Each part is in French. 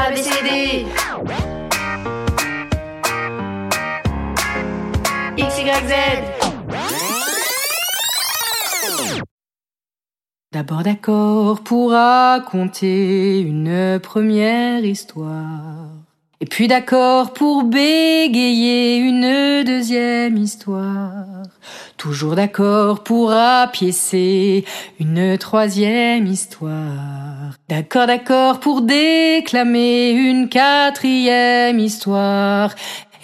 ABCD XYZ D'abord d'accord pour raconter une première histoire. Et puis d'accord pour bégayer une deuxième histoire. Toujours d'accord pour apiécer une troisième histoire. D'accord, d'accord pour déclamer une quatrième histoire.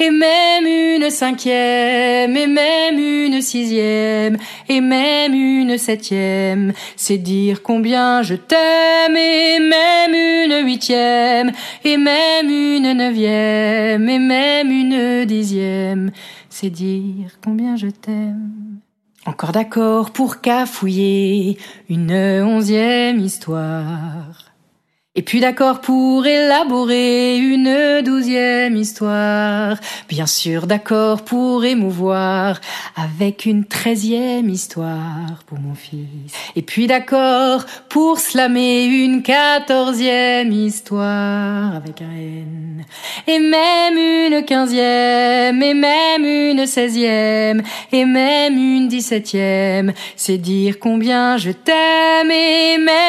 Et même une cinquième, et même une sixième, et même une septième. C'est dire combien je t'aime, et même une huitième, et même une neuvième, et même une dixième. C'est dire combien je t'aime. Encore d'accord pour cafouiller une onzième histoire. Et puis d'accord pour élaborer une douzième histoire. Bien sûr d'accord pour émouvoir avec une treizième histoire pour mon fils. Et puis d'accord pour slammer une quatorzième histoire avec un N. Et même une quinzième, et même une seizième, et même une dix-septième. C'est dire combien je t'aime, et même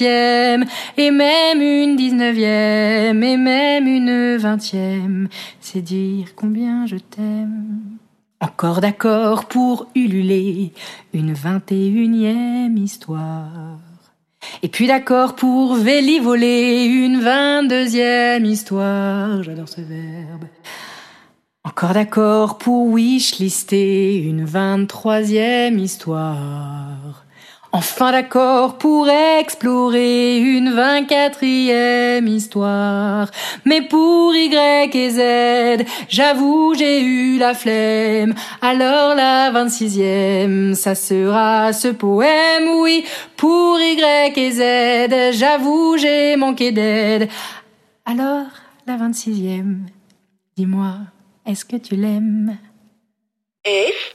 et même une dix-neuvième, et même une vingtième. C'est dire combien je t'aime. Encore d'accord pour ululer une vingt et unième histoire. Et puis d'accord pour vélivoler une vingt-deuxième histoire. J'adore ce verbe. Encore d'accord pour wishlister une vingt-troisième histoire. Enfin d'accord pour explorer une vingt-quatrième histoire. Mais pour Y et Z, j'avoue j'ai eu la flemme. Alors la vingt-sixième, ça sera ce poème, oui. Pour Y et Z, j'avoue j'ai manqué d'aide. Alors la vingt-sixième, dis-moi, est-ce que tu l'aimes? F